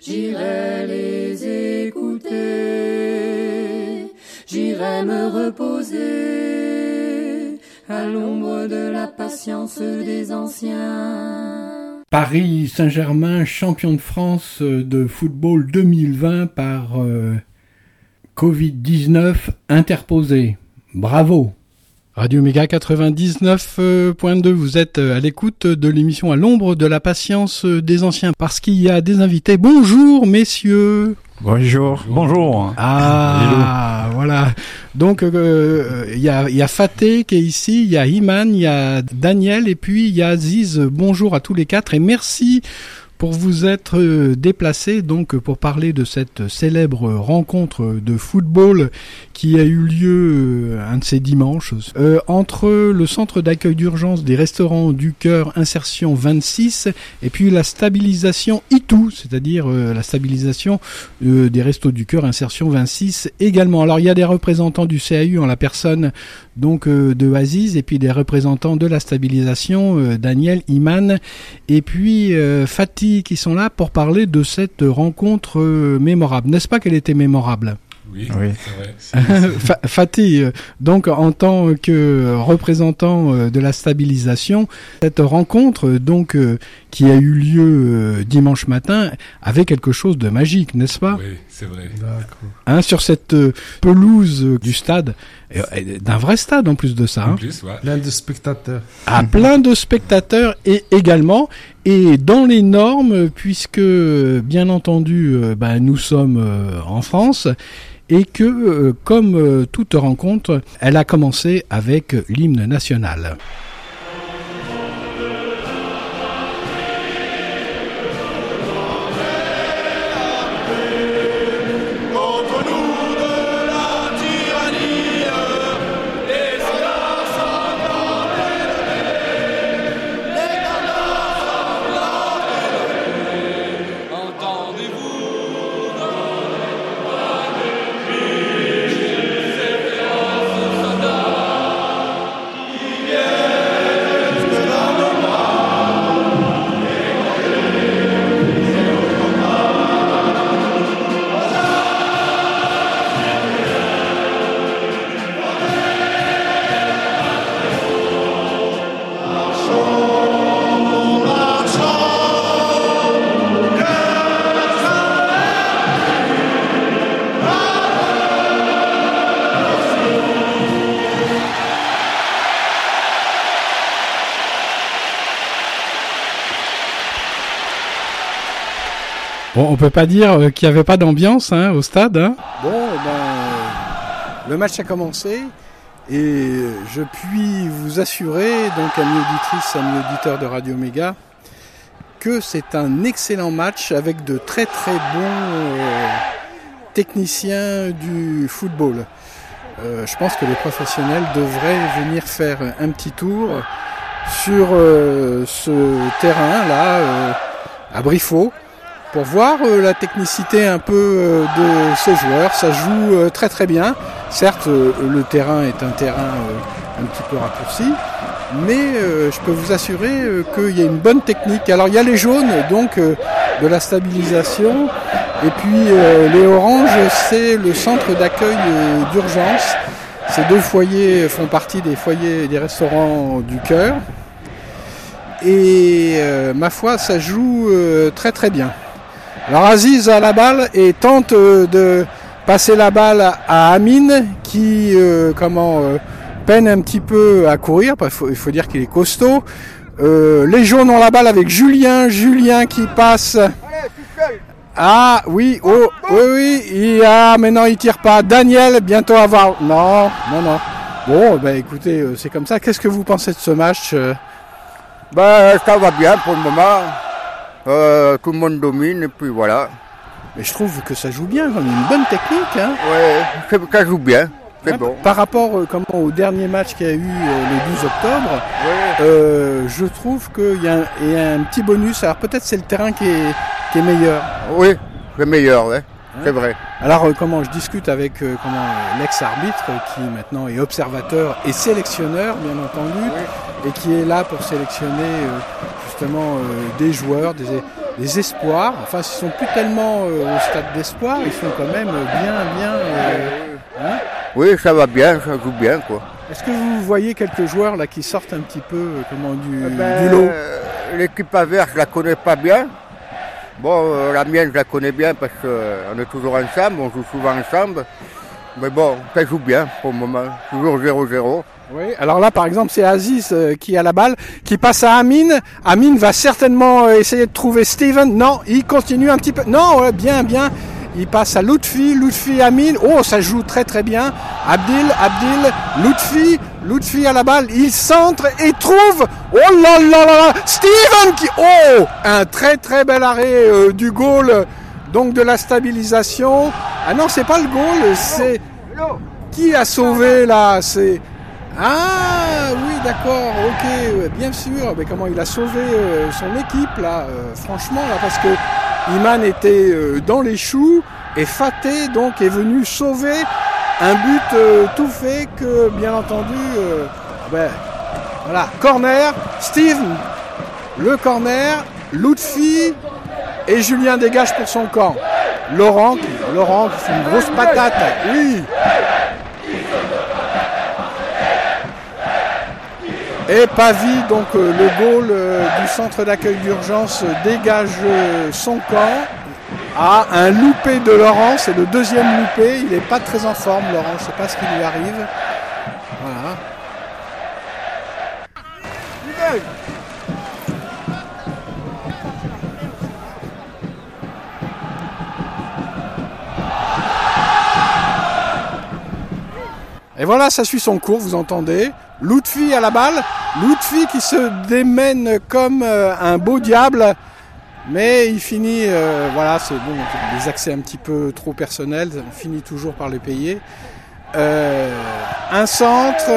J'irai les écouter, j'irai me reposer à l'ombre de la patience des anciens. Paris Saint-Germain, champion de France de football 2020 par euh, Covid-19 interposé. Bravo. Radio Méga 99.2, vous êtes à l'écoute de l'émission à l'ombre de la patience des anciens parce qu'il y a des invités. Bonjour messieurs. Bonjour. Bonjour. Ah, voilà. Donc, euh, il y, a, y a Faté qui est ici, il y a Iman, il y a Daniel et puis il y a Aziz. Bonjour à tous les quatre et merci pour vous être euh, déplacé donc pour parler de cette célèbre rencontre de football qui a eu lieu euh, un de ces dimanches euh, entre le centre d'accueil d'urgence des restaurants du cœur insertion 26 et puis la stabilisation ITU, c'est-à-dire la stabilisation des restos du cœur insertion 26 également. Alors il y a des représentants du CAU en la personne donc euh, de Aziz et puis des représentants de la stabilisation euh, Daniel Iman et puis euh, Fatih qui sont là pour parler de cette rencontre euh, mémorable. N'est-ce pas qu'elle était mémorable? Oui, Oui. c'est vrai. Fa- Fatih, donc en tant que représentant de la stabilisation, cette rencontre donc qui a eu lieu dimanche matin avait quelque chose de magique, n'est-ce pas? Oui, c'est vrai. Hein, Sur cette pelouse du stade, d'un vrai stade en plus de ça. En hein. plus, ouais. Plein de spectateurs. à plein de spectateurs et également et dans les normes puisque euh, bien entendu euh, ben, nous sommes euh, en France et que euh, comme euh, toute rencontre elle a commencé avec l'hymne national. Bon, on peut pas dire euh, qu'il n'y avait pas d'ambiance hein, au stade. Hein. Bon, ben, euh, le match a commencé et je puis vous assurer, donc amis auditrices, amis auditeurs de Radio Méga, que c'est un excellent match avec de très très bons euh, techniciens du football. Euh, je pense que les professionnels devraient venir faire un petit tour sur ce terrain-là, euh, à Briffaut, pour voir euh, la technicité un peu euh, de ces joueurs. Ça joue euh, très très bien. Certes, le terrain est un terrain un petit peu raccourci, mais je peux vous assurer qu'il y a une bonne technique. Alors il y a les jaunes, donc de la stabilisation, et puis les oranges, c'est le centre d'accueil d'urgence Ces deux foyers font partie des foyers des restaurants du cœur. Et ma foi, ça joue très très bien. Alors Aziz a la balle et tente euh, de passer la balle à Amine qui euh, comment euh, peine un petit peu à courir. Il faut dire qu'il est costaud. Euh, les jaunes ont la balle avec Julien. Julien qui passe. Ah oui, oh, oui, oui, il a, maintenant il tire pas. Daniel, bientôt avoir. Non, non, non. Bon, bah écoutez, c'est comme ça. Qu'est-ce que vous pensez de ce match Ben, ça va bien pour le moment. Euh, tout le monde domine et puis voilà. Mais je trouve que ça joue bien, comme une bonne technique. Hein Ouais, ça joue bien. Hein, bon. Par rapport euh, comment, au dernier match qu'il y a eu euh, le 12 octobre, Ouais. euh, je trouve qu'il y, a un- il y a un petit bonus. Alors peut-être c'est le terrain qui est, qui est meilleur. Oui, c'est meilleur, ouais. c'est vrai. Alors euh, comment je discute avec euh, comment euh, l'ex-arbitre euh, qui maintenant est observateur et sélectionneur bien entendu et qui est là pour sélectionner euh, justement euh, des joueurs, des, des espoirs. Enfin, ils sont plus tellement euh, au stade d'espoir, ils sont quand même bien bien. euh, hein. Oui, ça va bien, ça joue bien, quoi. Est-ce que vous voyez quelques joueurs là qui sortent un petit peu comment du, Ben, du lot? L'équipe à vert, je la connais pas bien. Bon, euh, la mienne, je la connais bien parce qu'on est toujours ensemble, on joue souvent ensemble. Mais bon, ça joue bien pour le moment. Toujours 0-0. Oui, alors là par exemple c'est Aziz euh, qui a la balle, qui passe à Amine. Amine va certainement euh, essayer de trouver Steven. Non, il continue un petit peu. Non, ouais, bien, bien. Il passe à Lutfi, Lutfi, Amine. Oh, ça joue très très bien. Abdil, Abdil, Lutfi, Lutfi à la balle. Il centre et trouve. Oh là là là là Steven qui. Oh Un très très bel arrêt euh, du goal. Donc de la stabilisation. Ah non, c'est pas le goal, c'est. Qui a sauvé là? C'est. Ah oui d'accord, ok, bien sûr, mais comment il a sauvé euh, son équipe là, euh, franchement là, parce que Iman était euh, dans les choux et Faté donc est venu sauver un but tout fait que bien entendu, euh, ben, voilà, corner, Steve, le corner, Lutfi et Julien dégage pour son camp. Laurent, Laurent fait une grosse patate, oui. Et Pavie, donc euh, le goal euh, du centre d'accueil d'urgence, euh, dégage son camp. à un loupé de Laurent, c'est le deuxième loupé. Il n'est pas très en forme, Laurent. Je ne sais pas ce qui lui arrive. Voilà, ça suit son cours, vous entendez. Lutfi à la balle. Lutfi qui se démène comme euh, un beau diable. Mais il finit, euh, voilà, c'est bon, des accès un petit peu trop personnels. On finit toujours par les payer. Euh, un centre.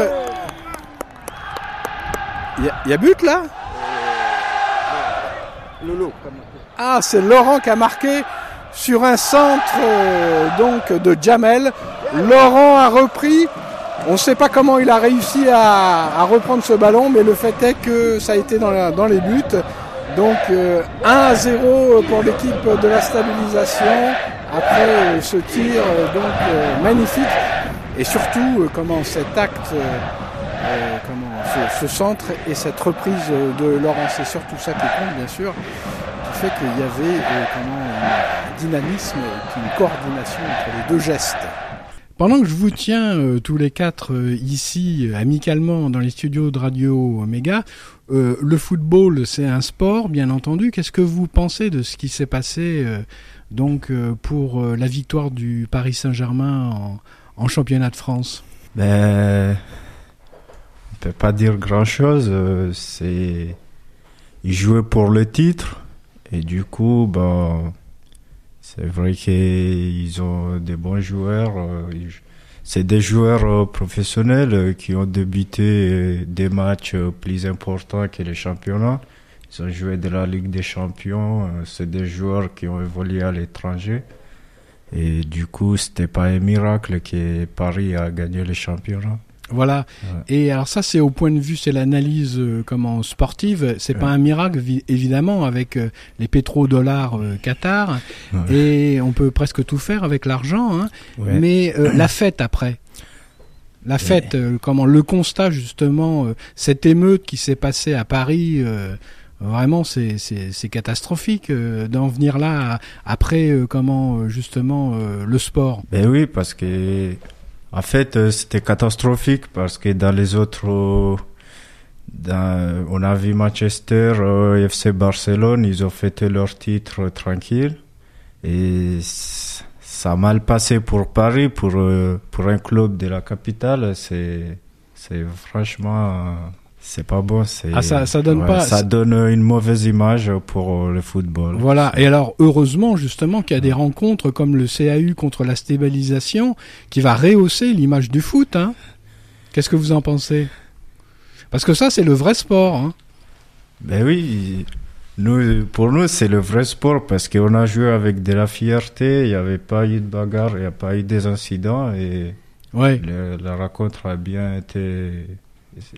Il y, a- il y a but là? Ah, c'est Laurent qui a marqué sur un centre euh, donc de Jamel. Laurent a repris. On ne sait pas comment il a réussi à, reprendre ce ballon, mais le fait est que ça a été dans, les buts. Donc euh, 1 à 0 pour l'équipe de la stabilisation après euh, ce tir euh, donc euh, magnifique et surtout euh, comment cet acte, euh, euh, comment ce, ce centre et cette reprise euh, de Laurent, c'est surtout ça qui compte bien sûr, qui fait qu'il y avait euh, un dynamisme, et une coordination entre les deux gestes. Pendant que je vous tiens euh, tous les quatre euh, ici euh, amicalement dans les studios de Radio Omega, le football c'est un sport bien entendu. Qu'est-ce que vous pensez de ce qui s'est passé donc pour la victoire du Paris Saint-Germain en, championnat de France? Ben, on peut pas dire grand-chose. C'est, ils pour le titre et du coup, ben, c'est vrai qu'ils ont des bons joueurs. euh, C'est des joueurs euh, professionnels euh, qui ont débuté des matchs plus importants que les championnats. Ils ont joué de la Ligue des Champions. C'est des joueurs qui ont évolué à l'étranger. Et du coup, c'était pas un miracle que Paris a gagné le championnat. Voilà. Ouais. Et alors ça, c'est au point de vue, c'est l'analyse euh, comment sportive. C'est pas un miracle, vi- évidemment, avec euh, les pétrodollars euh, Qatar. Ouais. Et on peut presque tout faire avec l'argent. Hein. Mais euh, la fête après. La fête, comment le constat justement, cette émeute qui s'est passée à Paris, euh, vraiment c'est c'est catastrophique euh, d'en venir là à- après euh, comment justement euh, le sport. Ben oui, parce que en fait euh, c'était catastrophique parce que dans les autres, euh, on a vu Manchester, euh, FC Barcelone, ils ont fêté leur titre tranquille. Et ça a mal passé pour Paris, pour pour un club de la capitale, c'est c'est franchement c'est pas bon, c'est Ah, ça- ça donne pas- ça donne une mauvaise image pour euh, le football. Voilà. Et alors heureusement justement qu'il y a des rencontres comme le CAU contre la stabilisation qui va rehausser l'image du foot. Hein. Qu'est-ce que vous en pensez? Parce que ça c'est le vrai sport. Hein. Ben oui, nous, pour nous, c'est le vrai sport parce qu'on a joué avec de la fierté, il n'y avait pas eu de bagarre, il n'y a pas eu des incidents et Ouais. le- la rencontre a bien été.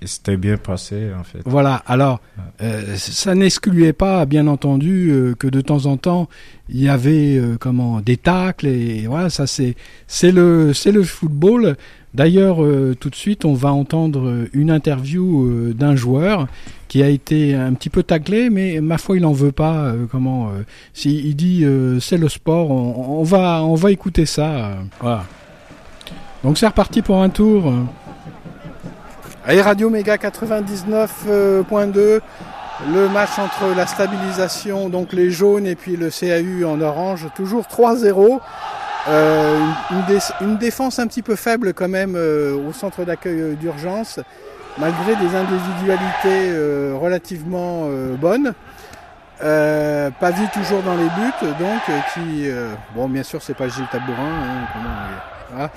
C'était bien passé en fait. Voilà. Alors, euh, ça n'excluait pas, bien entendu, euh, que de temps en temps il y avait euh, comment des tacles et voilà, ça c'est c'est le c'est le football. D'ailleurs, euh, tout de suite, on va entendre une interview euh, d'un joueur qui a été un petit peu taclé, mais ma foi, il en veut pas. euh, comment euh, si il dit euh, c'est le sport, on, on va on va écouter ça. voilà. Donc c'est reparti pour un tour. Euh. Allez, Radio Méga 99.2, le match entre la stabilisation, donc les jaunes et puis le CAU en orange, toujours 3-0. Euh, une, une dé- une défense un petit peu faible quand même euh, au centre d'accueil euh, d'urgence, malgré des individualités euh, relativement euh, bonnes. Euh, Pavie toujours dans les buts, donc euh, qui, euh, bon bien sûr c'est pas Gilles Tabourin, hein, comment,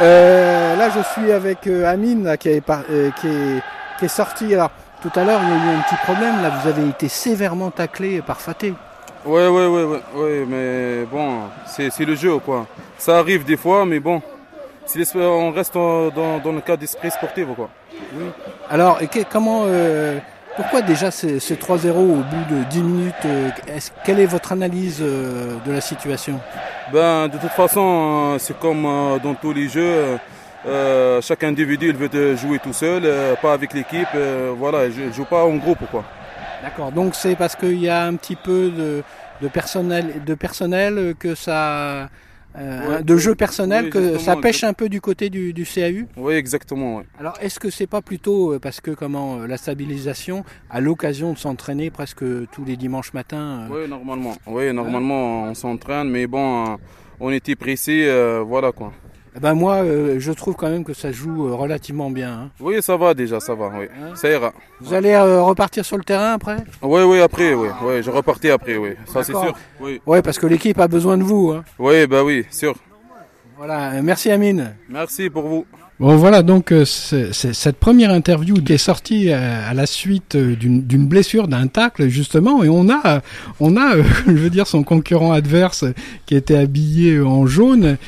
euh, là, je suis avec euh, Amine là, qui, est par- euh, qui, est, qui est sorti. Alors, tout à l'heure, il y a eu un petit problème. Là, vous avez été sévèrement taclé par Faté. Ouais, ouais, ouais, ouais, ouais, mais bon, c'est le jeu, quoi. Ça arrive des fois, mais bon, on reste dans, dans le cadre d'esprit sportif, quoi. Alors, et que- comment, euh, pourquoi déjà c'est c'est 3-0 au bout de 10 minutes euh, Quelle est votre analyse euh, de la situation? Ben, de toute façon, euh, c'est comme dans tous les jeux. euh, chaque individu il veut jouer tout seul, euh, pas avec l'équipe. euh, voilà, je ne joue pas en groupe, quoi. D'accord. Donc, c'est parce qu'il y a un petit peu de, de personnel, de personnel que ça, euh, Ouais, de jeu personnel oui, que ça pêche un peu du côté du, du CAU. Oui, exactement. Ouais. Alors, est-ce que c'est pas plutôt euh, parce que comment euh, la stabilisation a l'occasion de s'entraîner presque tous les dimanches matins euh, Oui, normalement. Oui, normalement, on s'entraîne, mais bon, on était pressé, euh, voilà, quoi. Eh Ben moi, euh, je trouve quand même que ça joue euh, relativement bien. hein. Oui, ça va déjà, ça va, oui. Hein Ça ira. Vous allez euh, repartir sur le terrain après? Oui, oui, après, oui. Oui, je repartais après, oui. Ça, c'est sûr. Oui. Ouais, parce que l'équipe a besoin de vous. hein. Oui, bah oui, sûr. Voilà. Euh, Merci Amine. Merci pour vous. Bon voilà donc euh, c'est- c'est cette première interview qui est sortie euh, à la suite euh, d'une d'une blessure d'un tacle justement et on a on a euh, je veux dire son concurrent adverse qui était habillé en jaune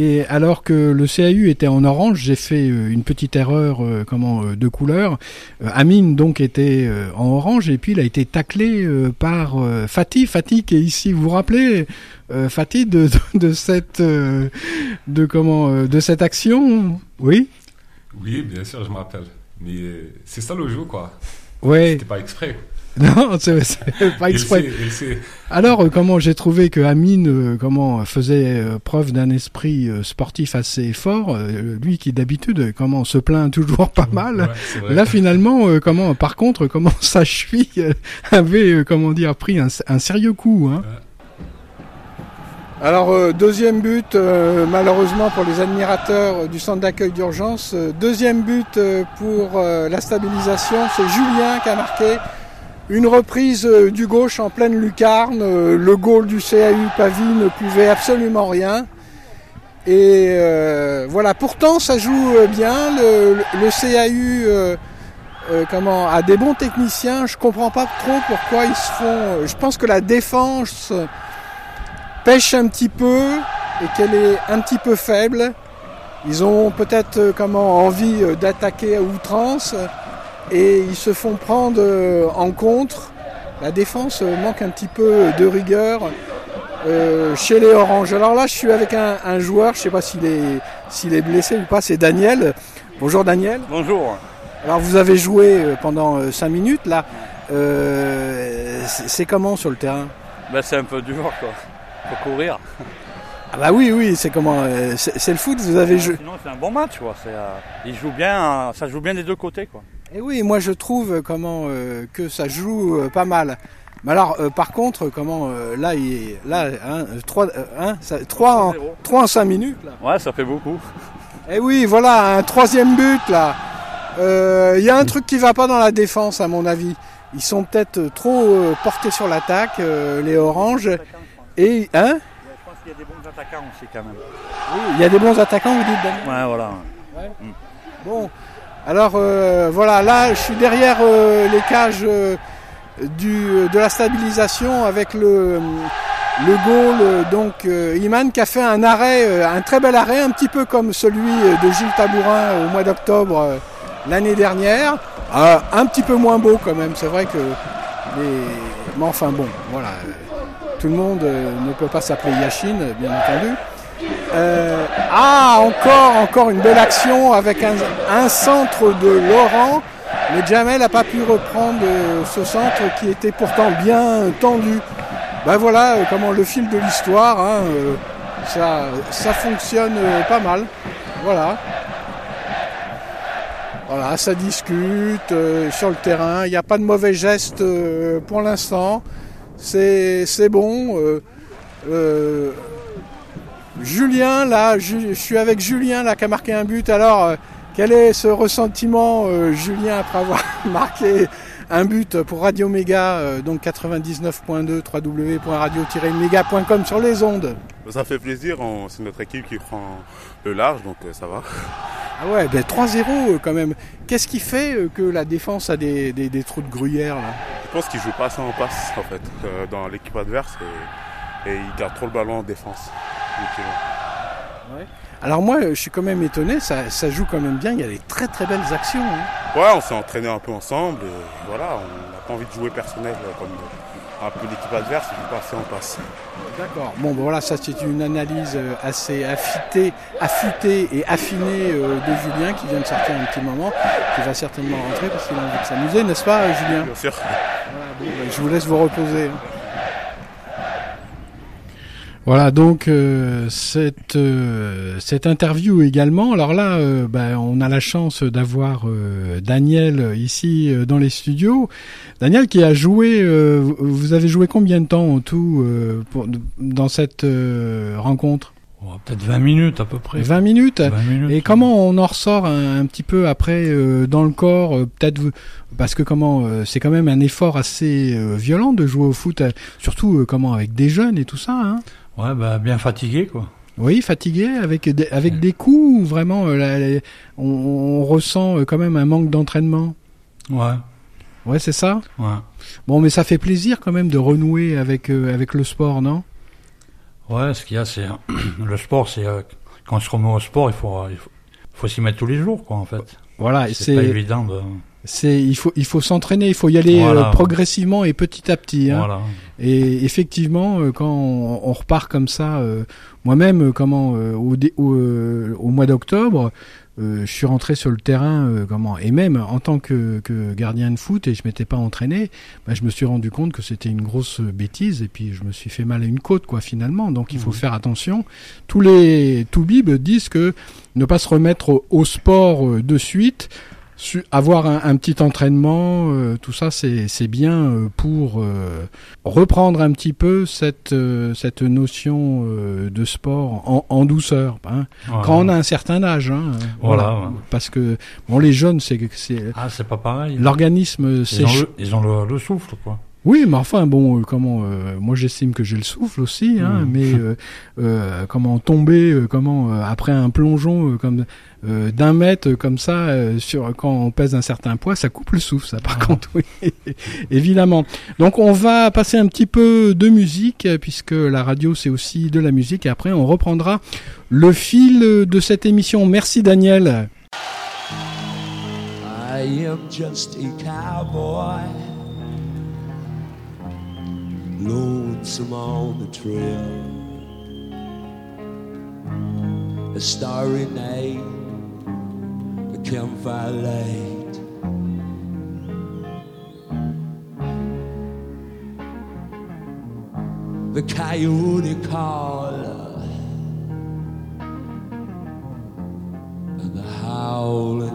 et alors que le CAU était en orange j'ai fait euh, une petite erreur euh, comment euh, de couleur Euh, Amine donc était en orange et puis il a été taclé par Fatih Fatih qui est ici vous vous rappelez Fatih de, de, de cette de comment de cette action? Oui? Oui, bien sûr, je me rappelle. Mais c'est ça le jeu, quoi. ouais C'était pas exprès. non c'est pas Il exprès sait, il sait. alors euh, comment j'ai trouvé que Amine euh, comment faisait euh, preuve d'un esprit sportif assez fort lui qui d'habitude comment se plaint toujours pas mal Ouais. Là finalement, comment par contre, comment sa cheville avait comment dire pris un, un sérieux coup. Hein. Alors euh, deuxième but, euh, malheureusement pour les admirateurs du centre d'accueil d'urgence. Euh, deuxième but pour la stabilisation, c'est Julien qui a marqué une reprise euh, du gauche en pleine lucarne. Euh, le goal du CAU Pavie ne pouvait absolument rien. Et euh, voilà, pourtant ça joue bien. Le, CAU comment, a des bons techniciens. Je comprends pas trop pourquoi ils se font. Je pense que la défense pêche un petit peu et qu'elle est un petit peu faible. Ils ont peut-être comment envie d'attaquer à outrance et ils se font prendre euh, en contre. La défense euh, manque un petit peu de rigueur euh, chez les Oranges. Alors là, je suis avec un, un joueur, je sais pas s'il est, s'il est blessé ou pas, c'est Daniel. Bonjour Daniel. Bonjour. Alors vous avez joué euh, pendant 5 minutes là. Euh, c'est c'est comment sur le terrain? Ben, c'est un peu dur, quoi. Faut courir. Ah bah oui, oui, c'est comment euh, C'est c'est le foot, vous avez joué. Sinon, c'est un bon match, quoi. C'est, euh, il joue bien, euh, ça joue bien des deux côtés, quoi. Et oui, moi je trouve euh, comment euh, que ça joue euh, pas mal. Mais alors, euh, par contre, comment là, il est, là, hein, 3, hein, ça- trois en, 3-0. trois en 5 minutes là. Ouais, ça fait beaucoup. Et oui, voilà, un troisième but là. Il y a un truc qui va pas dans la défense, à mon avis. Ils sont peut-être trop portés sur l'attaque, les oranges. Et hein? Je pense qu'il y a des bons attaquants aussi, quand même. Oui, Il y a des bons attaquants, vous dites Daniel? Ouais, voilà. Bon, alors euh, voilà, là je suis derrière euh, les cages euh, de la stabilisation avec le, goal, donc Iman qui a fait un arrêt, un très bel arrêt, un petit peu comme celui de Gilles Tabourin au mois d'octobre l'année dernière. Euh, un petit peu moins beau quand même, c'est vrai que. Mais enfin bon, voilà. Tout le monde ne peut pas s'appeler Yachine, bien entendu. Euh, ah, encore, encore une belle action avec un, centre de Laurent. Mais Jamel n'a pas pu reprendre euh, ce centre qui était pourtant bien tendu. Ben voilà euh, comment le fil de l'histoire, hein, ça, ça fonctionne pas mal. Voilà. Voilà, ça discute sur le terrain. Il n'y a pas de mauvais gestes pour l'instant. C'est bon. Julien, là, je suis avec Julien là qui a marqué un but. Alors, euh, quel est ce ressentiment, euh, Julien, après avoir marqué un but pour Radio Méga, euh, donc 99.2 www.radio-méga.com sur les ondes? Ça fait plaisir, c'est notre équipe qui prend le large, donc ça va. Ah ouais, ben 3-0 euh, quand même. Qu'est-ce qui fait que la défense a des, des- des trous de gruyère là? Je pense qu'ils jouent pas assez en passe en fait dans l'équipe adverse et, et ils gardent trop le ballon en défense. Alors moi, je suis quand même étonné, ça, ça joue quand même bien, il y a des très très belles actions. hein. Ouais, on s'est entraîné un peu ensemble. et voilà, on n'a pas envie de jouer personnel euh, comme un peu l'équipe adverse, ils jouent pas assez en passe. D'accord. Bon, ben voilà, ça c'est une analyse euh, assez affûtée, affûtée et affinée euh, de Julien qui vient de sortir un petit moment, qui va certainement rentrer parce qu'il a envie de s'amuser, n'est-ce pas, Julien? Bien sûr. Voilà, bon, ben, Je vous laisse vous reposer. Voilà donc euh, cette euh, cette interview également. Alors là, euh, bah, on a la chance d'avoir euh, Daniel euh, ici euh, dans les studios. Daniel qui a joué. euh, vous- avez joué combien de temps en tout euh, pour, dans cette euh, rencontre? Oh, Peut-être 20 minutes à peu près. 20 minutes. 20 minutes. Et comment on en ressort un, un petit peu après euh, dans le corps euh, Peut-être vous- parce que comment euh, c'est quand même un effort assez euh, violent de jouer au foot, surtout euh, comment avec des jeunes et tout ça. Hein? Ouais, bah, bien fatigué, quoi. oui, fatigué avec des, avec des coups ou vraiment euh, on, on ressent euh, quand même un manque d'entraînement. Ouais, Ouais, c'est ça? ouais. Bon, mais ça fait plaisir quand même de renouer avec euh, avec le sport, non? Ouais, ce qu'il y a, c'est le sport, c'est euh, quand on se remet au sport, il faut, il faut, faut s'y mettre tous les jours, quoi, en fait. Voilà, C'est pas évident de. C'est il faut il faut s'entraîner, il faut y aller Voilà. euh, progressivement et petit à petit. Hein. Voilà. Et effectivement, euh, quand on, on repart comme ça, euh, moi-même, euh, comment euh, au, dé- au, euh, au mois d'octobre, euh, je suis rentré sur le terrain, euh, comment et même en tant que, que gardien de foot et je m'étais pas entraîné, bah, je me suis rendu compte que c'était une grosse bêtise et puis je me suis fait mal à une côte quoi finalement. Donc il faut faire attention. Tous les toubibs disent que ne pas se remettre au, au sport de suite. Su- avoir un, un petit entraînement, euh, tout ça c'est c'est bien euh, pour euh, reprendre un petit peu cette euh, cette notion euh, de sport en, en douceur hein. Quand on a un certain âge hein, Voilà, ouais. parce que bon les jeunes c'est c'est Ah, c'est pas pareil. l'organisme c'est Ils ont, le, ils ont le, le souffle, quoi. Oui mais enfin bon euh, comment euh, moi j'estime que j'ai le souffle aussi hein, Mm. mais euh, euh, comment tomber euh, comment euh, après un plongeon euh, comme euh, d'un mètre comme ça euh, sur quand on pèse un certain poids ça coupe le souffle ça par contre oui évidemment. Donc on va passer un petit peu de musique puisque la radio c'est aussi de la musique et après on reprendra le fil de cette émission. Merci Daniel. I am just a cowboy, lonesome on the trail. A starry night a campfire light. The coyote call and the howling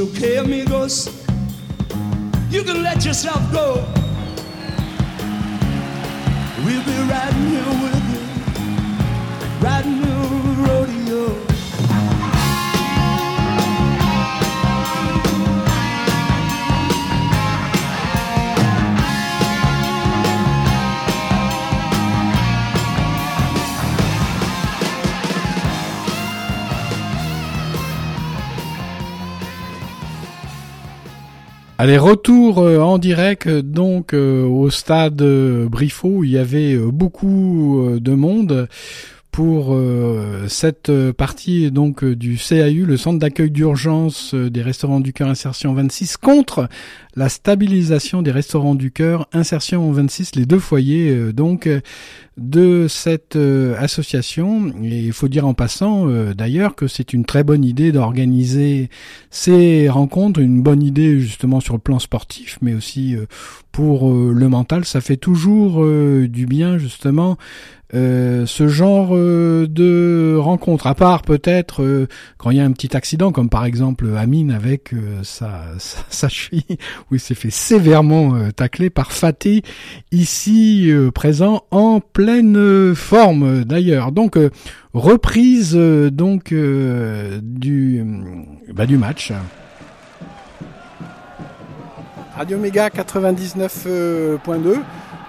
It's okay, amigos. You can let yourself go. We'll be riding here with you, Allez, retour euh, en direct euh, donc euh, au stade Briffaut. Il y avait beaucoup de monde pour euh, cette euh, partie donc euh, du CAU, le centre d'accueil d'urgence euh, des restaurants du cœur insertion 26 contre la stabilisation des restaurants du cœur insertion 26 les deux foyers donc de cette association. Et il faut dire en passant d'ailleurs que c'est une très bonne idée d'organiser ces rencontres, une bonne idée justement sur le plan sportif mais aussi pour le mental, ça fait toujours du bien justement euh, ce genre euh, de rencontre, à part peut-être euh, quand il y a un petit accident, comme par exemple Amine avec euh, sa, sa, sa cheville, où il s'est fait sévèrement euh, tacler par Fatih, ici présent en pleine forme d'ailleurs. Donc reprise donc du, bah, du match. Radio Méga 99.2.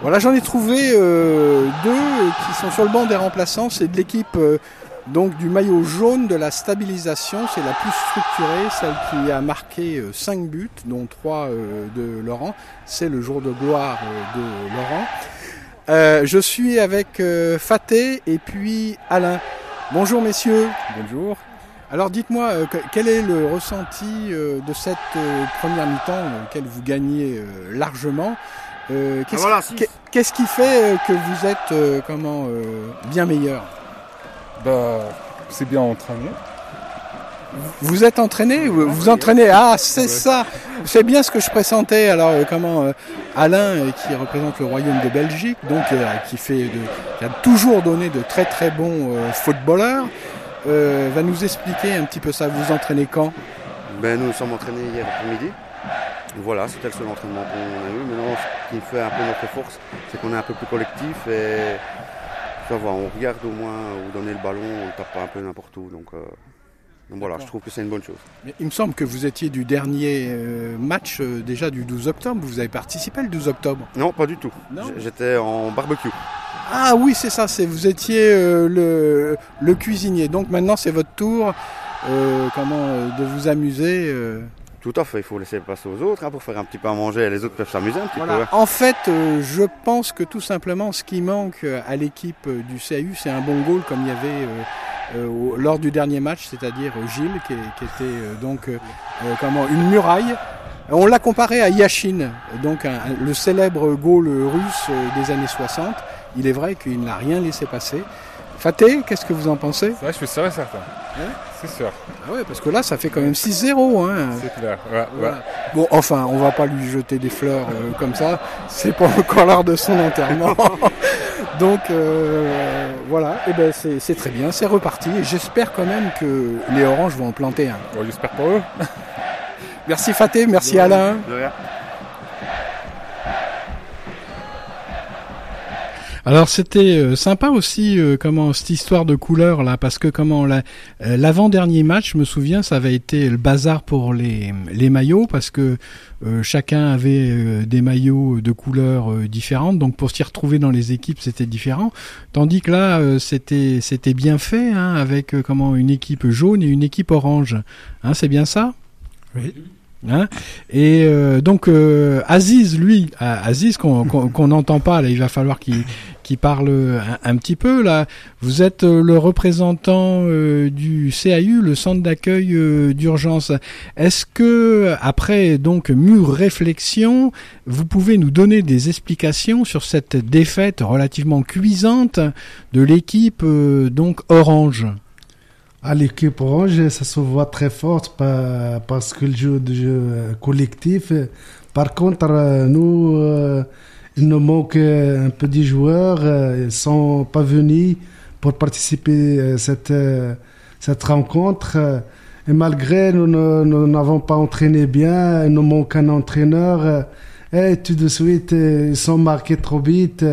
Voilà, j'en ai trouvé euh, deux euh, qui sont sur le banc des remplaçants. C'est de l'équipe euh, donc du maillot jaune de la stabilisation. C'est la plus structurée, celle qui a marqué 5 buts, dont 3 de Laurent. C'est le jour de gloire euh, de Laurent. Euh, je suis avec euh, Faté et puis Alain. Bonjour messieurs. Bonjour. Alors dites-moi, euh, que- quel est le ressenti euh, de cette euh, première mi-temps dans laquelle vous gagnez largement Euh, Qu'est-ce Ah, voilà, qui- qu'est- qu'est-ce qui fait que vous êtes euh, comment euh, bien meilleur? Bah, c'est bien entraîné. Vous êtes entraîné Vous vous entraînez? Ah, c'est ça. C'est bien ce que je pressentais. Alors, comment Alain, qui représente le Royaume de Belgique, donc qui fait, de, qui a toujours donné de très très bons footballeurs, euh, va nous expliquer un petit peu ça. Vous entraînez quand Ben, nous nous sommes entraînés hier après-midi. Voilà, c'était le seul entraînement qu'on a eu. Maintenant, ce qui fait un peu notre force, c'est qu'on est un peu plus collectif et ça va, on regarde au moins où donner le ballon, on ne tape pas un peu n'importe où. Donc, euh, donc voilà, je trouve que c'est une bonne chose. Mais Il me semble que vous étiez du dernier euh, match euh, déjà du 12 octobre. Vous avez participé le 12 octobre Non, pas du tout. J'étais en barbecue. Ah oui, c'est ça. C'est vous étiez euh, le, le cuisinier. Donc maintenant, c'est votre tour. euh, comment euh, de vous amuser. Tout à fait, il faut laisser passer aux autres hein, pour faire un petit peu à manger et les autres peuvent s'amuser un petit Voilà. peu. En fait, je pense que tout simplement, ce qui manque à l'équipe du CAU, c'est un bon goal comme il y avait euh, lors du dernier match, c'est-à-dire Gilles, qui, qui était euh, donc euh, comment une muraille. On l'a comparé à Yashin, donc un- le célèbre goal russe des années 60. Il est vrai qu'il n'a rien laissé passer. Faté, qu'est-ce que vous en pensez? Ouais, je suis sûr et certain. c'est sûr. Ah ouais, parce que là, ça fait quand même 6-0. Hein. C'est clair. Ouais, Voilà. ouais. Bon, enfin, on va pas lui jeter des fleurs euh, comme ça. C'est pas encore l'heure de son enterrement. Donc euh, voilà, et ben c'est c'est très bien, c'est reparti. Et j'espère quand même que les oranges vont en planter un. J'espère pour eux. Merci Faté, merci Alain. Alors c'était euh, sympa aussi euh, comment cette histoire de couleur là parce que comment euh, l'avant-dernier match je me souviens ça avait été le bazar pour les les maillots parce que euh, chacun avait euh, des maillots de couleurs euh, différentes. Donc pour s'y retrouver dans les équipes c'était différent. Tandis que là c'était c'était bien fait hein, avec comment une équipe jaune et une équipe orange. Hein, c'est bien ça? Oui. Hein et euh, donc euh, Aziz, lui, Aziz qu'on n'entend pas, là, il va falloir qu'il parle un, petit peu là. Vous êtes euh, le représentant du CAU, le centre d'accueil d'urgence. Est-ce que après donc mûre réflexion, vous pouvez nous donner des explications sur cette défaite relativement cuisante de l'équipe donc Orange? À l'équipe orange, ça se voit très fort pa- parce que le jeu de jeu collectif. Par contre, euh, nous, euh, il nous manque un peu des joueurs. euh, Ils sont pas venus pour participer à cette, cette rencontre. Et malgré nous nous n'avons pas entraîné bien, il nous manque un entraîneur. Et tout de suite, ils sont marqués trop vite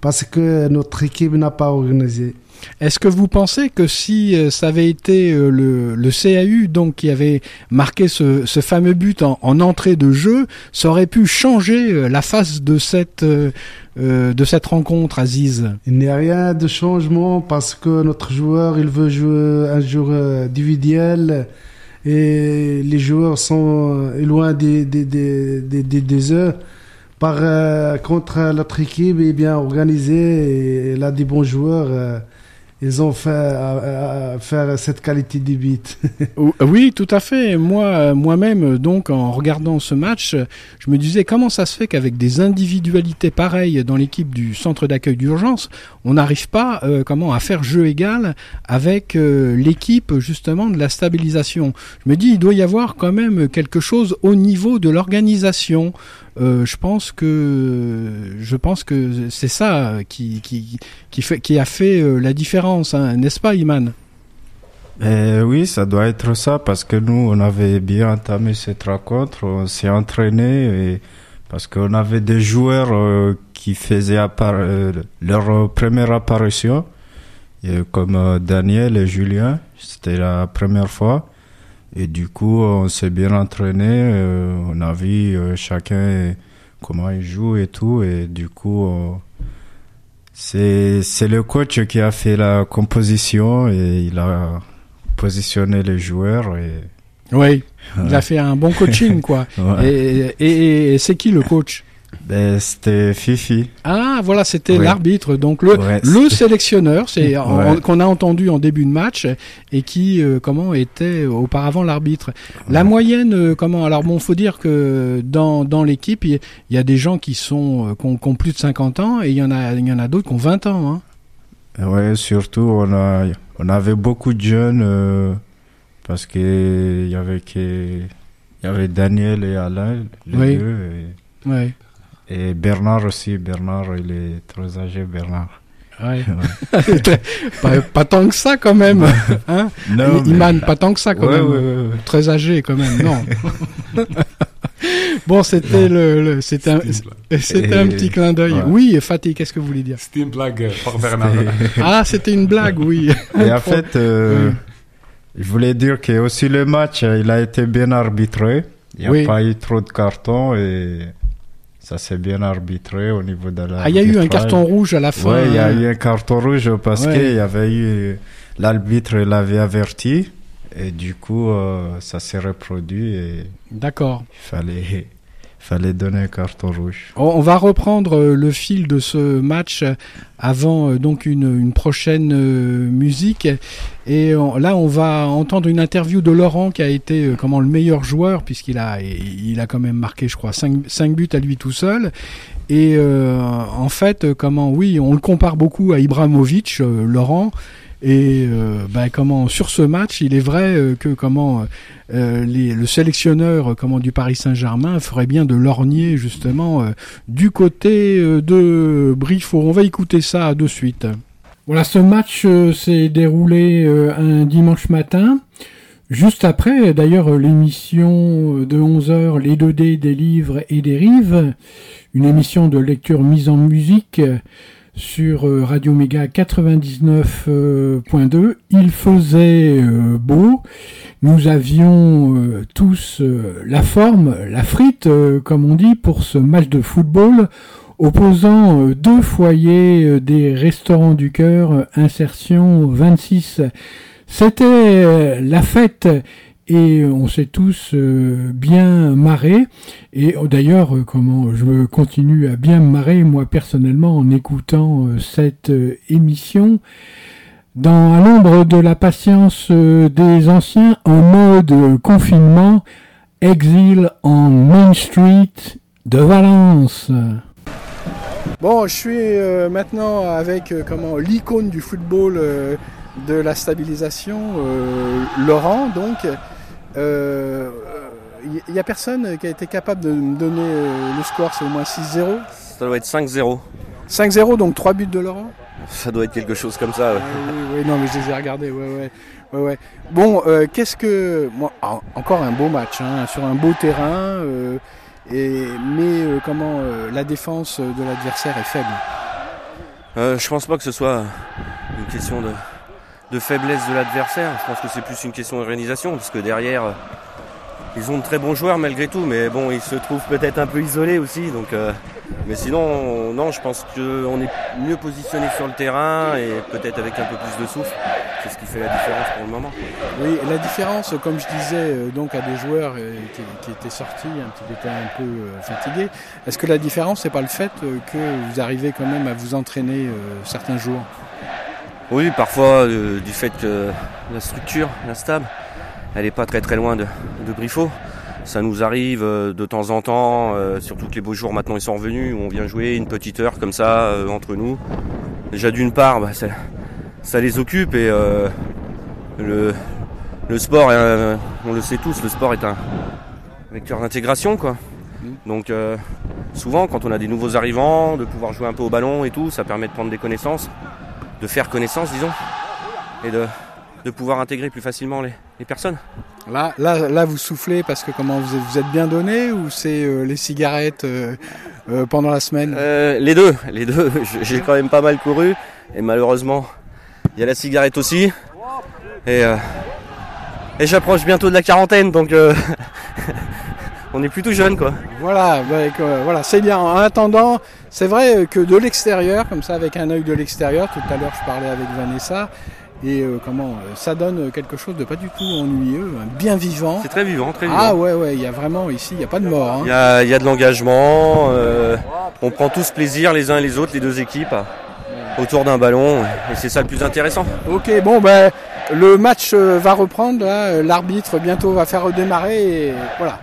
parce que notre équipe n'a pas organisé. Est-ce que vous pensez que si euh, ça avait été euh, le, le CAU donc qui avait marqué ce, ce fameux but en, en entrée de jeu, ça aurait pu changer euh, la face de cette euh, de cette rencontre, Aziz? Il n'y a rien de changement parce que notre joueur, il veut jouer un euh, individuel et les joueurs sont loin des, des, des, des, des, des œufs. Par euh, contre, notre équipe est bien organisée et elle a des bons joueurs. Euh, ils ont fait à, à faire cette qualité de but. Ou- Oui, tout à fait. Moi, euh, moi-même, euh, donc, en regardant ce match, euh, je me disais comment ça se fait qu'avec des individualités pareilles dans l'équipe du centre d'accueil d'urgence, on n'arrive pas, euh, comment, à faire jeu égal avec euh, l'équipe justement de la stabilisation? Je me dis, il doit y avoir quand même quelque chose au niveau de l'organisation. Euh, je pense que je pense que c'est ça qui qui qui fait qui a fait euh, la différence, hein, n'est-ce pas, Iman? Eh oui, ça doit être ça parce que nous, on avait bien entamé cette rencontre, on s'est entraîné parce qu'on avait des joueurs euh, qui faisaient euh, leur première apparition, et comme euh, Daniel et Julien, c'était la première fois. Et du coup, on s'est bien entraîné. on a vu chacun comment il joue et tout. Et du coup, c'est c'est le coach qui a fait la composition et il a positionné les joueurs. Et... Oui, il a fait un bon coaching, quoi. Ouais. Et, et- et c'est qui le coach? Ben, c'était Fifi. Ah, voilà, c'était Ouais. l'arbitre, donc le, Ouais, le sélectionneur, c'est Ouais. qu'on a entendu en début de match et qui, euh, comment, était auparavant l'arbitre. La moyenne, euh, comment Alors bon, faut dire que dans dans l'équipe, il y, a des gens qui sont euh, qui ont, qui ont plus de 50 ans et il y en a il y en a d'autres qui ont 20 ans. Hein. Ouais, surtout, on, a, on avait beaucoup de jeunes euh, parce que il y avait que il y avait Daniel et Alain, les Oui. deux. Et, Ouais. Et Bernard aussi. Bernard, il est très âgé, Bernard. Ouais. pas, pas tant que ça quand même. Hein Non, mais- Iman, pas tant que ça quand Ouais, même. ouais, ouais, ouais. Très âgé quand même, non. bon, c'était le, le- c'était un, c'était un Et- petit clin d'œil. Ouais. Oui, Fatih, qu'est-ce que vous voulez dire? C'était une blague euh, par Bernard. Ah, c'était une blague, oui. Et en fait, euh, Oui. je voulais dire que aussi le match, euh, il a été bien arbitré. Il n'y a Oui. pas eu trop de cartons et ça s'est bien arbitré au niveau de la. Ah, il y a eu un carton rouge à la fin, Ouais, il y a eu un carton rouge parce Ouais. qu'il y avait eu l'arbitre l'avait averti et du coup euh, ça s'est reproduit et D'accord. il fallait fallait donner un carton rouge. On va reprendre euh, le fil de ce match avant euh, donc une, une prochaine euh, musique. Et là on va entendre une interview de Laurent qui a été comment le meilleur joueur puisqu'il a il a quand même marqué je crois 5, buts à lui tout seul. Et en fait comment oui on le compare beaucoup à Ibrahimovic Laurent et euh, ben, comment sur ce match, il est vrai euh, que comment euh, le sélectionneur comment du Paris Saint-Germain ferait bien de lorgner justement du côté de Briffaut. On va écouter ça de suite. Voilà, ce match s'est déroulé un dimanche matin. Juste après, d'ailleurs, l'émission de 11h, Les 2D des livres et des rives, une émission de lecture mise en musique sur euh, Radio Méga 99.2. Il faisait euh, beau. Nous avions euh, tous euh, la forme, la frite, euh, comme on dit, pour ce match de football opposant euh, deux foyers euh, des restaurants du cœur, euh, insertion 26. C'était euh, la fête et on s'est tous euh, bien marrés. Et d'ailleurs, euh, comment je continue à bien me marrer moi personnellement en écoutant euh, cette émission. Dans l'ombre de la patience des anciens en mode confinement, exil en Main Street de Valence. Bon, je suis maintenant avec comment l'icône du football de la stabilisation, Laurent. Donc, il n'y a personne qui a été capable de me donner euh, le score, c'est au moins 6-0. Ça doit être 5-0. 5-0, donc 3 buts de Laurent Ça doit être quelque chose comme ça. ouais. Ah oui, oui, non, mais je les ai regardés, ouais, ouais. ouais, ouais. Bon, euh, qu'est-ce que. Moi, en- encore un beau match, hein, sur un beau terrain, euh, et, mais euh, comment euh, la défense de l'adversaire est faible? Euh, je pense pas que ce soit une question de, de faiblesse de l'adversaire. Je pense que c'est plus une question d'organisation, parce que derrière, euh, ils ont de très bons joueurs malgré tout, mais bon, ils se trouvent peut-être un peu isolés aussi. Euh, mais sinon, non, je pense qu'on est mieux positionné sur le terrain et peut-être avec un peu plus de souffle. C'est ce qui fait la différence pour le moment. Oui, la différence, comme je disais euh, donc à des joueurs qui, qui étaient sortis, qui étaient un peu fatigués, est-ce que la différence, c'est pas le fait que vous arrivez quand même à vous entraîner certains jours? Oui, parfois euh, du fait que la structure, la stab, elle n'est pas très très loin de, de Briffaut. Ça nous arrive euh, de temps en temps, euh, surtout que les beaux jours maintenant ils sont revenus, où on vient jouer une petite heure comme ça euh, entre nous. Déjà d'une part, bah, ça, ça les occupe et euh, le, le sport, on le sait tous, le sport est un vecteur d'intégration quoi. Donc euh, souvent quand on a des nouveaux arrivants, de pouvoir jouer un peu au ballon et tout, ça permet de prendre des connaissances de faire connaissance, disons, et de, de pouvoir intégrer plus facilement les, les personnes. Là, là, là, vous soufflez parce que comment vous êtes, vous êtes bien donné ou c'est euh, les cigarettes euh, euh, pendant la semaine? Les deux, les deux. J'ai quand même pas mal couru et malheureusement, il y a la cigarette aussi. Et, Et j'approche bientôt de la quarantaine, donc on est plutôt jeune quoi. Voilà, bah, voilà, c'est bien. En attendant, c'est vrai que de l'extérieur, comme ça, avec un œil de l'extérieur, tout à l'heure je parlais avec Vanessa, et euh, comment, euh, ça donne quelque chose de pas du tout ennuyeux, hein, bien vivant. C'est très vivant, très vivant. Ah ouais, ouais, il y a vraiment ici, il n'y a pas de mort. hein. Il y a, il y a de l'engagement, euh, on prend tous plaisir les uns et les autres, les deux équipes, autour d'un ballon, et c'est ça le plus intéressant. Ok, bon, ben, le match va reprendre, l'arbitre bientôt va faire redémarrer, et voilà.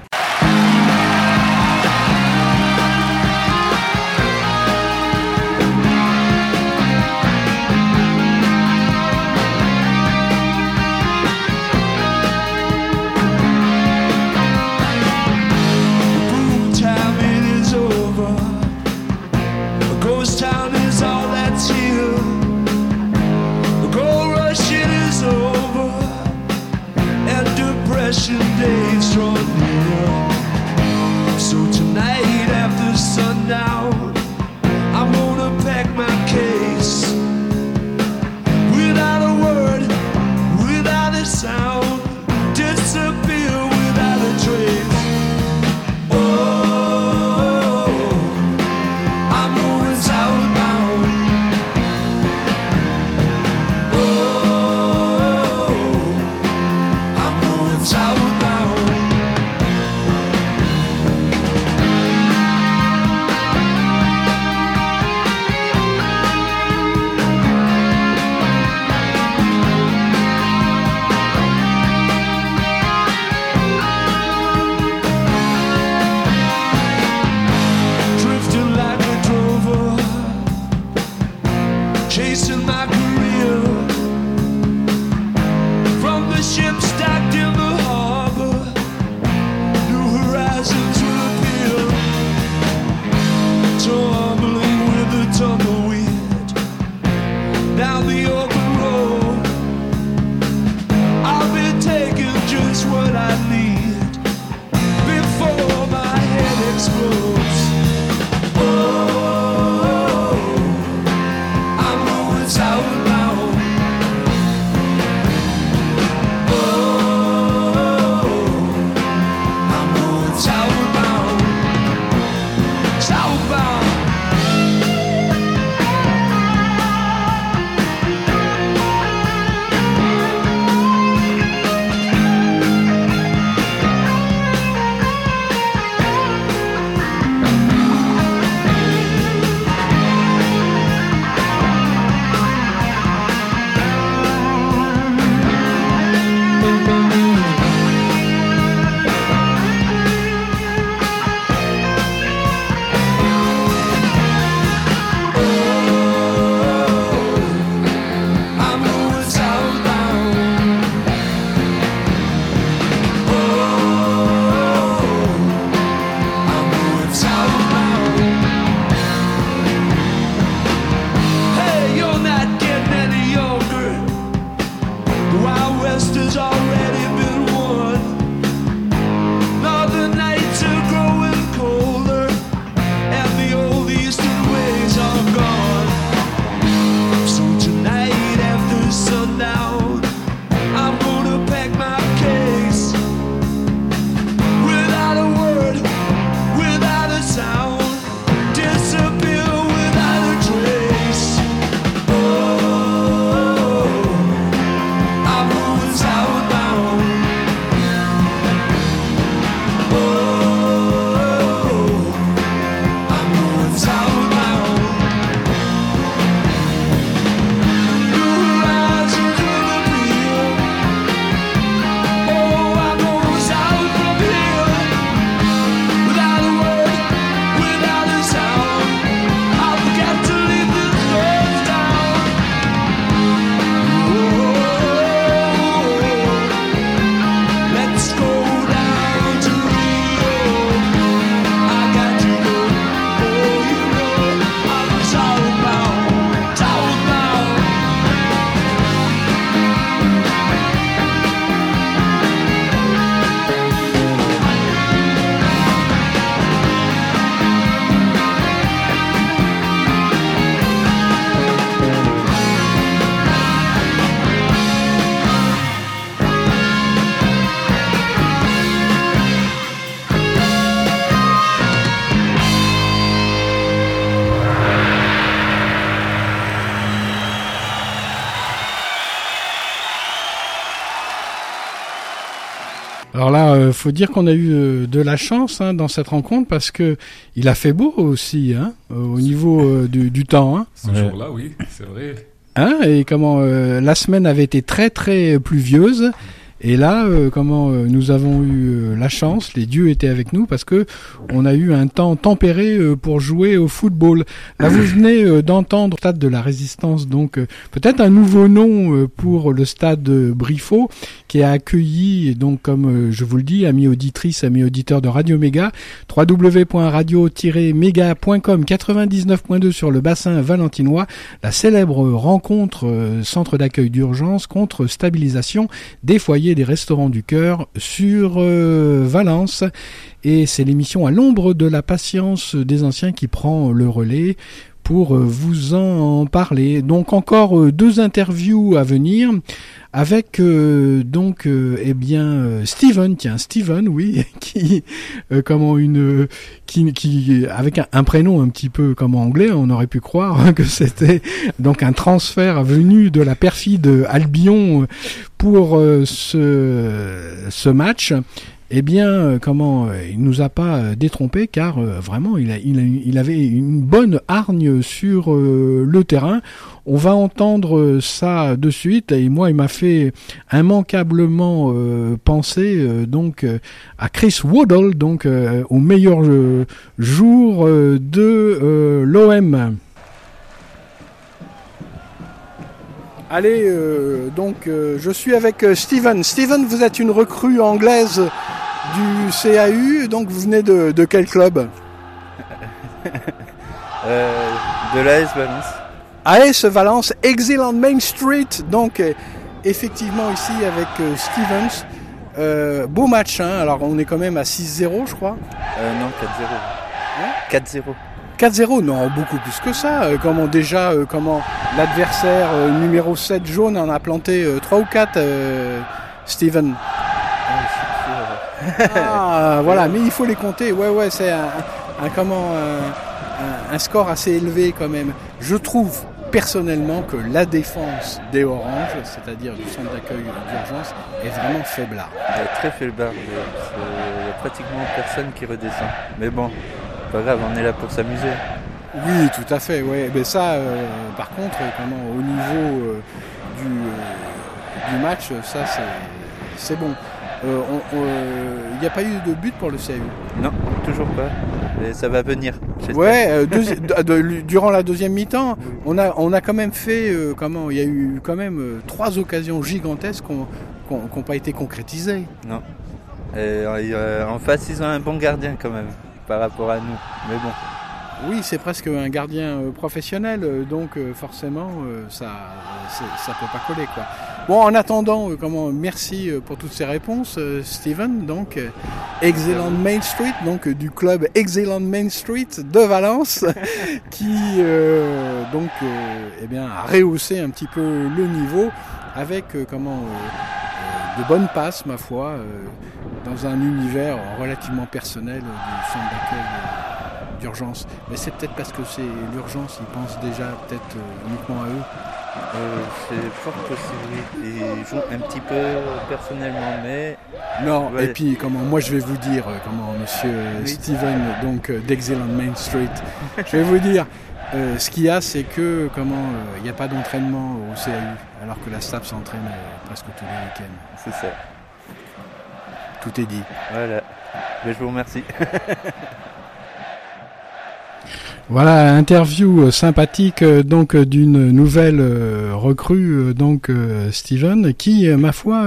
Faut dire qu'on a eu euh, de la chance hein, dans cette rencontre parce que il a fait beau aussi, hein, euh, au niveau euh, du, du temps. Hein. Ce jour-là, oui, c'est vrai. Hein, et comment euh, la semaine avait été très très pluvieuse. Et là, euh, comment euh, nous avons eu euh, la chance, les dieux étaient avec nous parce que on a eu un temps tempéré euh, pour jouer au football. Là, vous venez euh, d'entendre stade de la Résistance, donc euh, peut-être un nouveau nom pour le stade Briffaut qui a accueilli, donc comme je vous le dis, amis auditrices, amis auditeurs de Radio Méga, www.radio-méga.com 99.2 sur le bassin valentinois, la célèbre rencontre centre d'accueil d'urgence contre stabilisation des foyers des restaurants du cœur sur euh, Valence. Et c'est l'émission à l'ombre de la patience des anciens qui prend le relais pour euh, vous en parler. Donc encore euh, deux interviews à venir avec euh, donc euh, eh bien euh, Steven tiens Steven oui qui euh, comment une qui qui avec un, prénom un petit peu comme en anglais on aurait pu croire que c'était donc un transfert venu de la perfide Albion pour ce ce match eh bien, euh, comment euh, il nous a pas euh, détrompé car vraiment il, il, avait une bonne hargne sur le terrain. On va entendre ça de suite et moi il m'a fait immanquablement penser donc à Chris Waddle donc au meilleur jour de l'OM. Allez, euh, donc euh, je suis avec euh, Steven. Steven, vous êtes une recrue anglaise du CAU, donc vous venez de, de quel club? Euh, de l'AS Valence. AS Valence, Excellent Main Street, donc effectivement ici avec Stevens. Beau match, hein. alors on est quand même à 6-0 je crois. Non, 4-0. 4-0. 4-0, non, beaucoup plus que ça. Euh, comment déjà, euh, comment l'adversaire euh, numéro 7 jaune en a planté 3 ou 4, euh, Steven Ah, voilà, mais il faut les compter. Ouais, ouais, c'est un, un- comment un, score assez élevé quand même. Je trouve personnellement que la défense des Oranges, c'est-à-dire du centre d'accueil d'urgence, est vraiment faiblard. Très bar. Il y a pratiquement personne qui redescend. Mais bon, pas grave, on est là pour s'amuser. Oui, tout à fait. Ouais. Mais ça, euh, par contre, comment au niveau euh, du, euh, du match, ça c'est bon. On- on- Il n'y a pas eu de but pour le CAU. Non, toujours pas. Et ça va venir. Ouais, durant la deuxième mi-temps, on a, on a quand même fait, comment, il y a eu quand même trois occasions gigantesques qui n'ont pas été concrétisées. Non. Et, en face, ils ont un bon gardien quand même, par rapport à nous. Mais bon. Oui, c'est presque un gardien euh, professionnel, euh, donc euh, forcément, ça ça peut pas coller. Quoi. Bon, en attendant, comment, merci pour toutes ces réponses, Steven. Donc, Excellent Main Street, donc du club Excellent Main Street de Valence, qui euh, donc euh, eh bien, a rehaussé un petit peu le niveau avec euh, comment de bonnes passes, ma foi, euh, dans un univers relativement personnel du centre d'accueil. euh, d'urgence. Mais c'est peut-être parce que c'est l'urgence, ils pensent déjà peut-être euh, uniquement à eux. Euh, c'est fort possible. Ils jouent un petit peu personnellement, mais. Non, Ouais. et puis comment moi je vais vous dire comment monsieur Oui. Steven donc d'Excellent Main Street. je vais vous dire euh, ce qu'il y a c'est que comment euh, il n'y a pas d'entraînement au CAU alors que la staff s'entraîne euh, presque tous les week-ends. C'est ça. Tout est dit. Voilà. Mais je vous remercie. Voilà, interview sympathique donc d'une nouvelle recrue donc Steven qui ma foi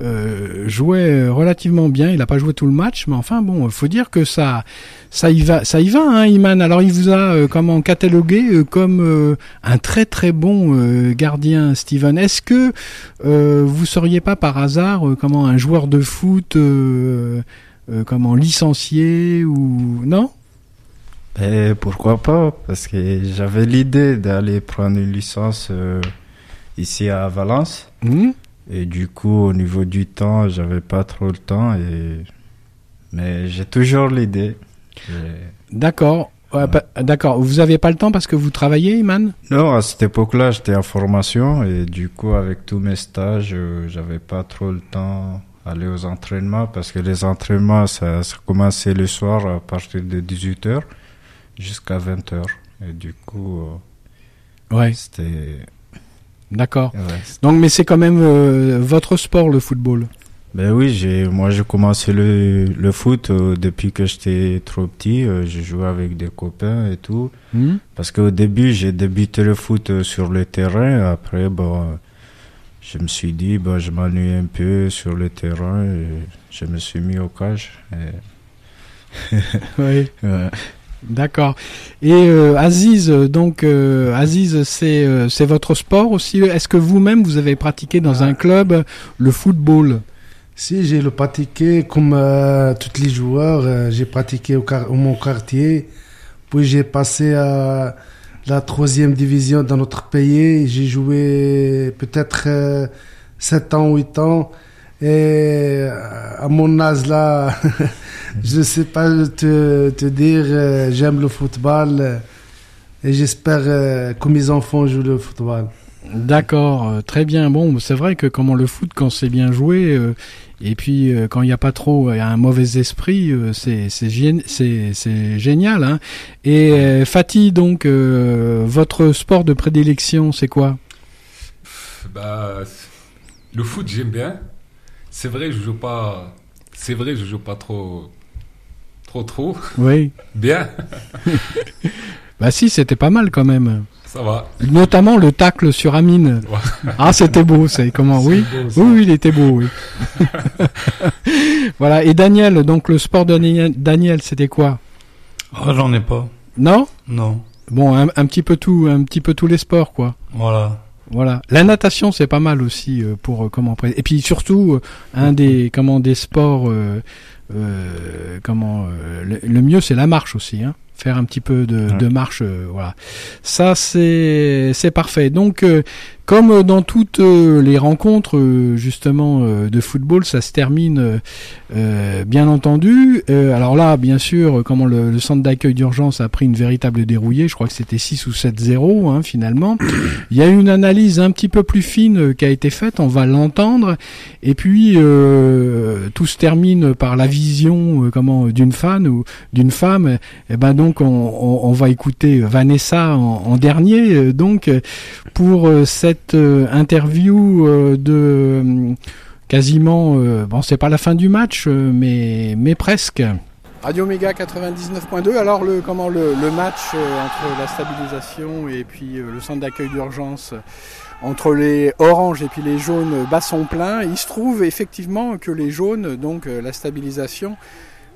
euh, euh, jouait euh, relativement bien. Il n'a pas joué tout le match, mais enfin bon, il faut dire que ça ça y va, ça y va, hein, Iman. Alors il vous a euh, comment catalogué euh, comme euh, un très très bon euh, gardien, Steven. Est-ce que euh, vous seriez pas par hasard euh, comment un joueur de foot euh, euh, comment licencié ou non? Et pourquoi pas? Parce que j'avais l'idée d'aller prendre une licence euh, ici à Valence. Mhm. Et du coup, au niveau du temps, j'avais pas trop le temps. Et... Mais j'ai toujours l'idée. D'accord. Ouais, bah, D'accord. Vous avez pas le temps parce que vous travaillez, Iman? Non, à cette époque-là, j'étais en formation. Et du coup, avec tous mes stages, euh, j'avais pas trop le temps aller aux entraînements parce que les entraînements, ça, ça commençait le soir à partir de 18h jusqu'à 20h. Et du coup, euh, Ouais. c'était. D'accord. Ouais, Donc, mais c'est quand même euh, votre sport, le football. Ben oui, j'ai, moi j'ai commencé le, le foot euh, depuis que j'étais trop petit. euh, j'ai joué avec des copains et tout. Mhm. Parce qu'au début, j'ai débuté le foot euh, sur le terrain. Après, bon, je me suis dit, bon, je m'ennuie un peu sur le terrain et je me suis mis au cage. et- Oui. Ouais. D'accord. Et euh, Aziz, donc euh, Aziz, c'est euh, c'est votre sport aussi? Est-ce que vous-même vous avez pratiqué dans un club euh, le football? Si, j'ai le pratiqué comme tous les joueurs. j'ai pratiqué au, au mon quartier. Puis j'ai passé à la troisième division dans notre pays. J'ai joué peut-être euh, 7 ans, 8 ans. Et euh, à mon âge là, je sais pas te, te dire, euh, j'aime le football. euh, et j'espère que mes enfants jouent le football. D'accord, très bien. Bon, c'est vrai que comment le foot quand c'est bien joué euh, et puis euh, quand il n'y a pas trop un mauvais esprit, euh, c'est c'est gén- c'est c'est génial. Hein. Et euh, Fatih, donc euh, votre sport de prédilection, c'est quoi? Bah, le foot, j'aime bien. C'est vrai, je joue pas. C'est vrai, je joue pas trop. Trop, trop. Oui. Bien. Bah si, c'était pas mal quand même. Ça va. Notamment le tacle sur Amine. Ouais. Ah, c'était beau, c'est comment Oui, beau, oui, oui, il était beau, oui. voilà. Et Daniel, donc le sport de Daniel, Daniel, c'était quoi? Ah, j'en ai pas. Non? Non. Bon, un, un petit peu tout, un petit peu tous les sports, quoi. Voilà. Voilà. La natation, c'est pas mal aussi euh, pour euh, comment Et puis surtout, euh, un des comment des sports, euh, euh, comment euh, le, le mieux, c'est la marche aussi. Hein. Faire un petit peu de, de marche, euh, voilà. Ça, c'est c'est parfait. Donc, euh, comme euh, dans toutes euh, les rencontres euh, justement de football, ça se termine bien entendu. Alors là, bien sûr, comment le, centre d'accueil d'urgence a pris une véritable dérouillée. Je crois que c'était 6 ou 7-0 hein, finalement. Il y a eu une analyse un petit peu plus fine qui a été faite. On va l'entendre. Et puis euh, tout se termine par la vision comment d'une fan ou d'une femme. Et ben donc on, on, on va écouter Vanessa en, en dernier. Donc pour euh, cette euh, interview euh, de euh, quasiment bon c'est pas la fin du match mais mais presque. Radio Méga 99.2. Alors le comment le, match entre la stabilisation et puis le centre d'accueil d'urgence entre les oranges et puis les jaunes bat son plein. Il se trouve effectivement que les jaunes, donc la stabilisation,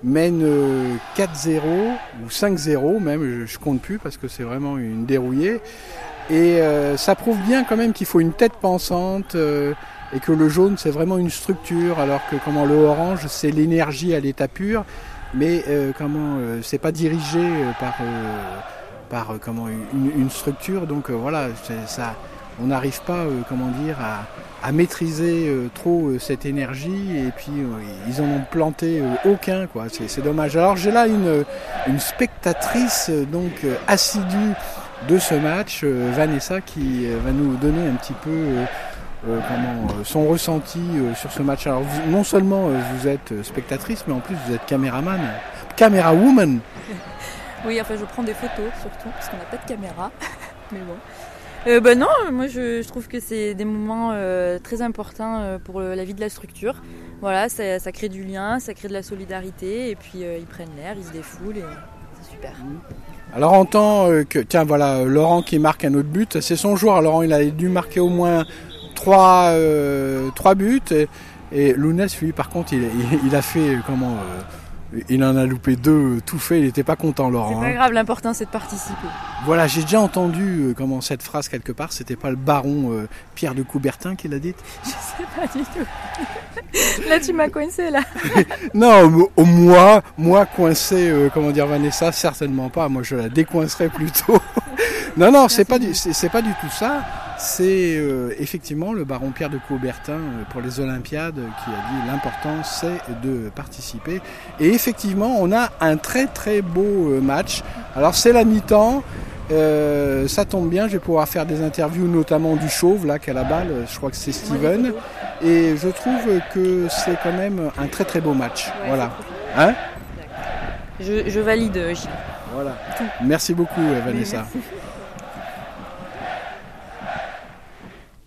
euh, 4-0 ou 5-0 même, je, je compte plus parce que c'est vraiment une dérouillée. Et euh, ça prouve bien quand même qu'il faut une tête pensante euh, et que le jaune c'est vraiment une structure alors que comment le orange c'est l'énergie à l'état pur. Mais euh, comment c'est pas dirigé par par comment une, structure. Donc voilà ça. On n'arrive pas comment dire à, à maîtriser trop cette énergie. Et puis ils en ont planté aucun quoi. C'est dommage. Alors j'ai là une une spectatrice donc assidue de ce match euh, Vanessa qui euh, va nous donner un petit peu euh, comment, son ressenti sur ce match. Alors vous- non seulement vous êtes spectatrice, mais en plus vous êtes caméraman, caméra woman. Oui, enfin, je prends des photos surtout, parce qu'on n'a pas de caméra. Mais bon. Euh, bah non, moi je, je trouve que c'est des moments euh, très importants euh, pour le- la vie de la structure. Voilà, ça, ça crée du lien, ça crée de la solidarité, et puis ils prennent l'air, ils se défoulent, et c'est super. Alors en tant euh, que tiens voilà euh, Laurent qui marque un autre but, c'est son joueur. Laurent il a dû marquer au moins trois euh, trois buts et, et Lounès lui par contre il, il- a fait euh, comment il en a loupé deux euh, tout fait. Il n'était pas content C'est Laurent. pas hein. grave, l'important c'est de participer. Voilà, j'ai déjà entendu euh, comment cette phrase quelque part. C'était pas le baron euh, Pierre de Coubertin qui l'a dite? Je sais pas du tout. Là tu m'as coincé là. Non, moi, moi coincé, euh, comment dire Vanessa, certainement pas. Moi, je la décoincerais plutôt. non, non, c'est pas du, c'est c'est pas du tout ça. C'est euh, effectivement le baron Pierre de Coubertin euh, pour les Olympiades euh, qui a dit l'important c'est de participer. Et effectivement, on a un très très beau match. Alors c'est la mi-temps. euh, ça tombe bien, je vais pouvoir faire des interviews, notamment du chauve, là, qui a la balle, je crois que c'est Steven. Et je trouve que c'est quand même un très très beau match. voilà. Hein? Je, je valide, Gilles. Voilà. Merci beaucoup, Vanessa. Merci.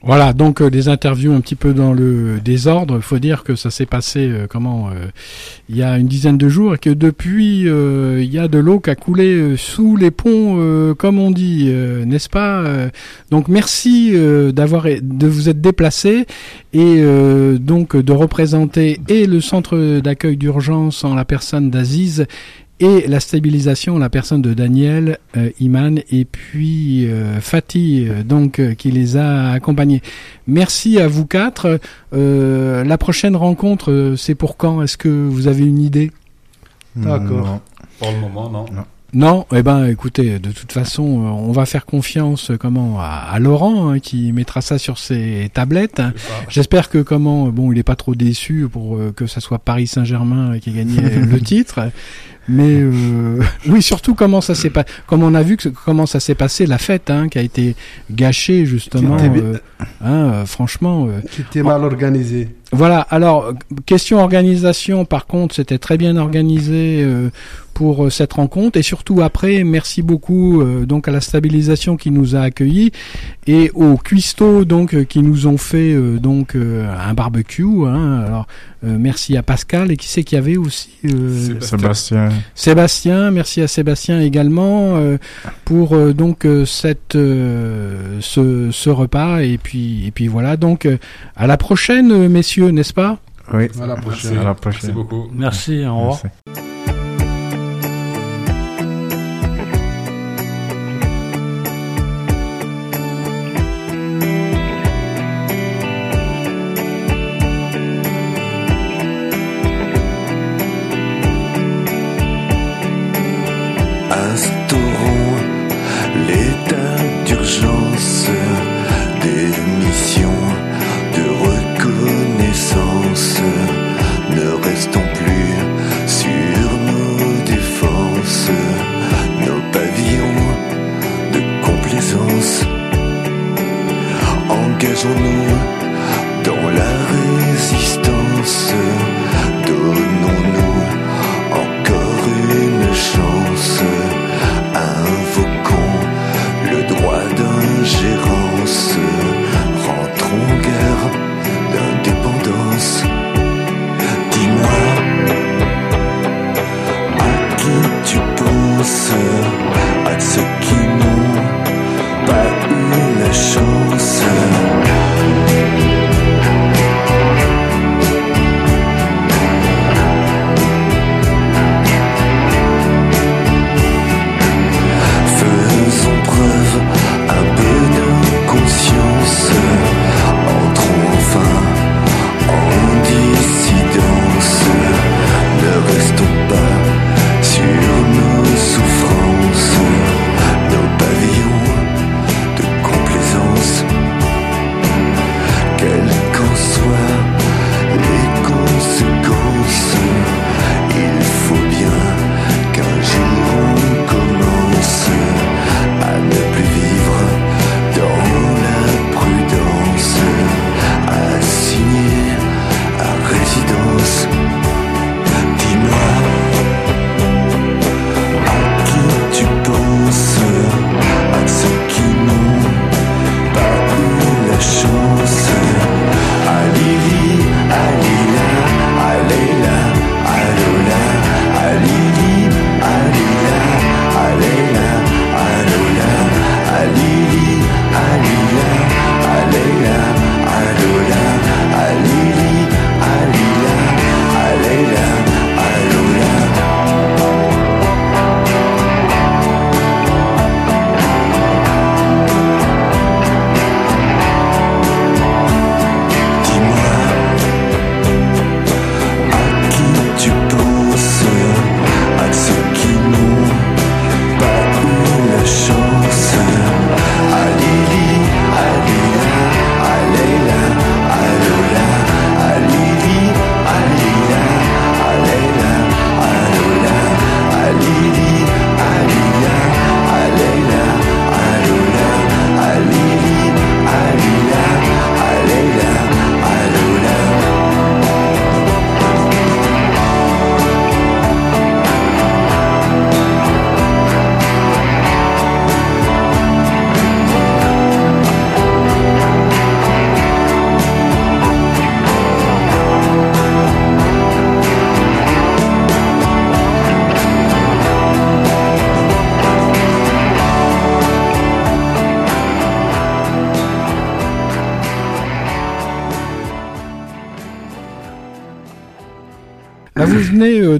Voilà, donc euh, des interviews un petit peu dans le désordre. Il faut dire que ça s'est passé euh, comment euh, il y a une dizaine de jours et que depuis euh, il y a de l'eau qui a coulé sous les ponts, comme on dit, n'est-ce pas Donc merci d'avoir de vous être déplacé et donc de représenter et le centre d'accueil d'urgence en la personne d'Aziz et la stabilisation, la personne de Daniel, euh, Iman et puis euh, Fatih, euh, donc euh, qui les a accompagnés. Merci à vous quatre. Euh, la prochaine rencontre, euh, c'est pour quand? Est-ce que vous avez une idée? D'accord. Pour le moment, non. Non, eh ben, écoutez, de toute façon, on va faire confiance, comment, à, à Laurent hein, qui mettra ça sur ses tablettes. J'espère que comment, bon, il est pas trop déçu pour euh, que ça soit Paris Saint-Germain qui ait gagné le titre. Mais euh, oui, surtout comment ça s'est pas, comme on a vu que comment ça s'est passé la fête, hein, qui a été gâchée justement. Qui était- euh, hein, euh, franchement. euh, Qui était mal organisé. Voilà, alors, question organisation, par contre, c'était très bien organisé euh, pour euh, cette rencontre. Et surtout après, merci beaucoup euh, donc à la stabilisation qui nous a accueillis et aux cuistots donc qui nous ont fait euh, donc un barbecue. Hein. Alors, merci à Pascal. Et qui c'est qu'il y avait aussi Sébastien. Sébastien, merci à Sébastien également pour donc cette ce, ce repas et puis et puis voilà donc à la prochaine euh, messieurs n'est-ce pas? Oui. À la prochaine. À la prochaine. Merci beaucoup. Merci, au revoir. Merci.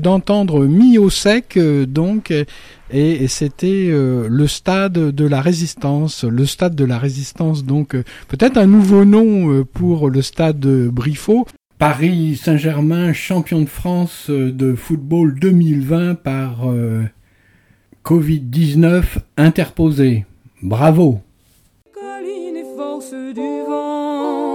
D'entendre au sec, euh, donc, et, et c'était euh, le stade de la résistance. Le stade de la résistance, donc, euh, peut-être un nouveau nom euh, pour le stade de Briffaut. Paris Saint-Germain, champion de France de football 2020 par euh, Covid-19 interposé. Bravo. colline et force du vent,